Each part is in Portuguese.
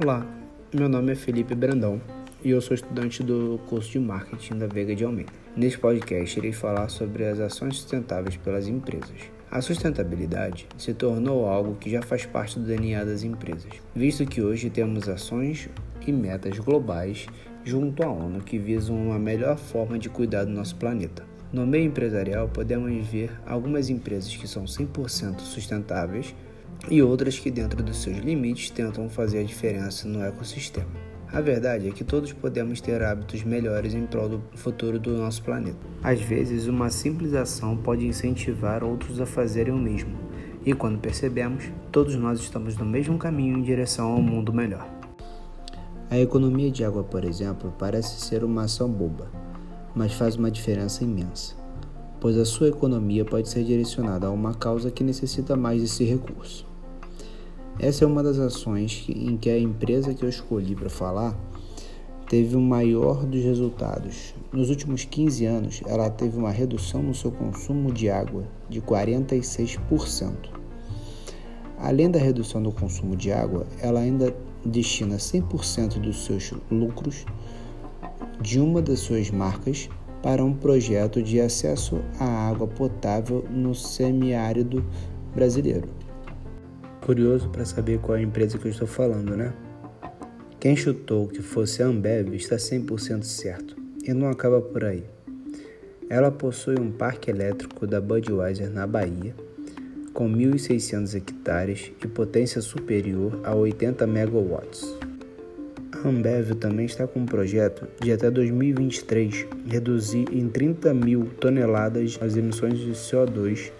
Olá, meu nome é Felipe Brandão e eu sou estudante do curso de marketing da Veiga de Almeida. Neste podcast, irei falar sobre as ações sustentáveis pelas empresas. A sustentabilidade se tornou algo que já faz parte do DNA das empresas, visto que hoje temos ações e metas globais junto à ONU que visam uma melhor forma de cuidar do nosso planeta. No meio empresarial, podemos ver algumas empresas que são 100% sustentáveis e outras que, dentro dos seus limites, tentam fazer a diferença no ecossistema. A verdade é que todos podemos ter hábitos melhores em prol do futuro do nosso planeta. Às vezes, uma simples ação pode incentivar outros a fazerem o mesmo, e quando percebemos, todos nós estamos no mesmo caminho em direção a um mundo melhor. A economia de água, por exemplo, parece ser uma ação boba, mas faz uma diferença imensa, pois a sua economia pode ser direcionada a uma causa que necessita mais desse recurso. Essa é uma das ações em que a empresa que eu escolhi para falar teve o maior dos resultados. Nos últimos 15 anos, ela teve uma redução no seu consumo de água de 46%. Além da redução do consumo de água, ela ainda destina 100% dos seus lucros de uma das suas marcas para um projeto de acesso à água potável no semiárido brasileiro. Curioso para saber qual é a empresa que eu estou falando, né? Quem chutou que fosse a Ambev está 100% certo. E não acaba por aí. Ela possui um parque elétrico da Budweiser na Bahia, com 1.600 hectares e potência superior a 80 megawatts. A Ambev também está com um projeto de até 2023 reduzir em 30 mil toneladas as emissões de CO2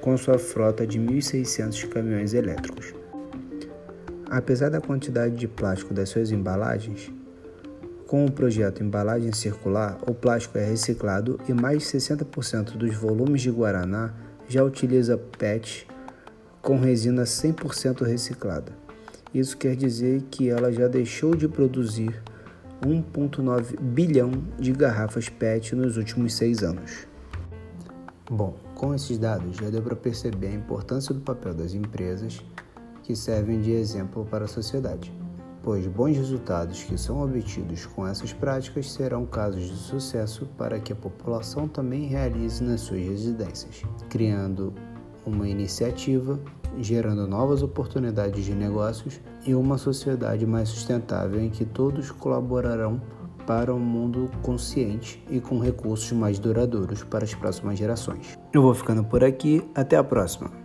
com sua frota de 1.600 caminhões elétricos. Apesar da quantidade de plástico das suas embalagens, com o projeto Embalagem Circular, o plástico é reciclado e mais de 60% dos volumes de Guaraná já utiliza PET com resina 100% reciclada. Isso quer dizer que ela já deixou de produzir 1,9 bilhão de garrafas PET nos últimos seis anos. Bom, com esses dados já deu para perceber a importância do papel das empresas que servem de exemplo para a sociedade, pois bons resultados que são obtidos com essas práticas serão casos de sucesso para que a população também realize nas suas residências, criando uma iniciativa, gerando novas oportunidades de negócios e uma sociedade mais sustentável em que todos colaborarão para um mundo consciente e com recursos mais duradouros para as próximas gerações. Eu vou ficando por aqui, até a próxima!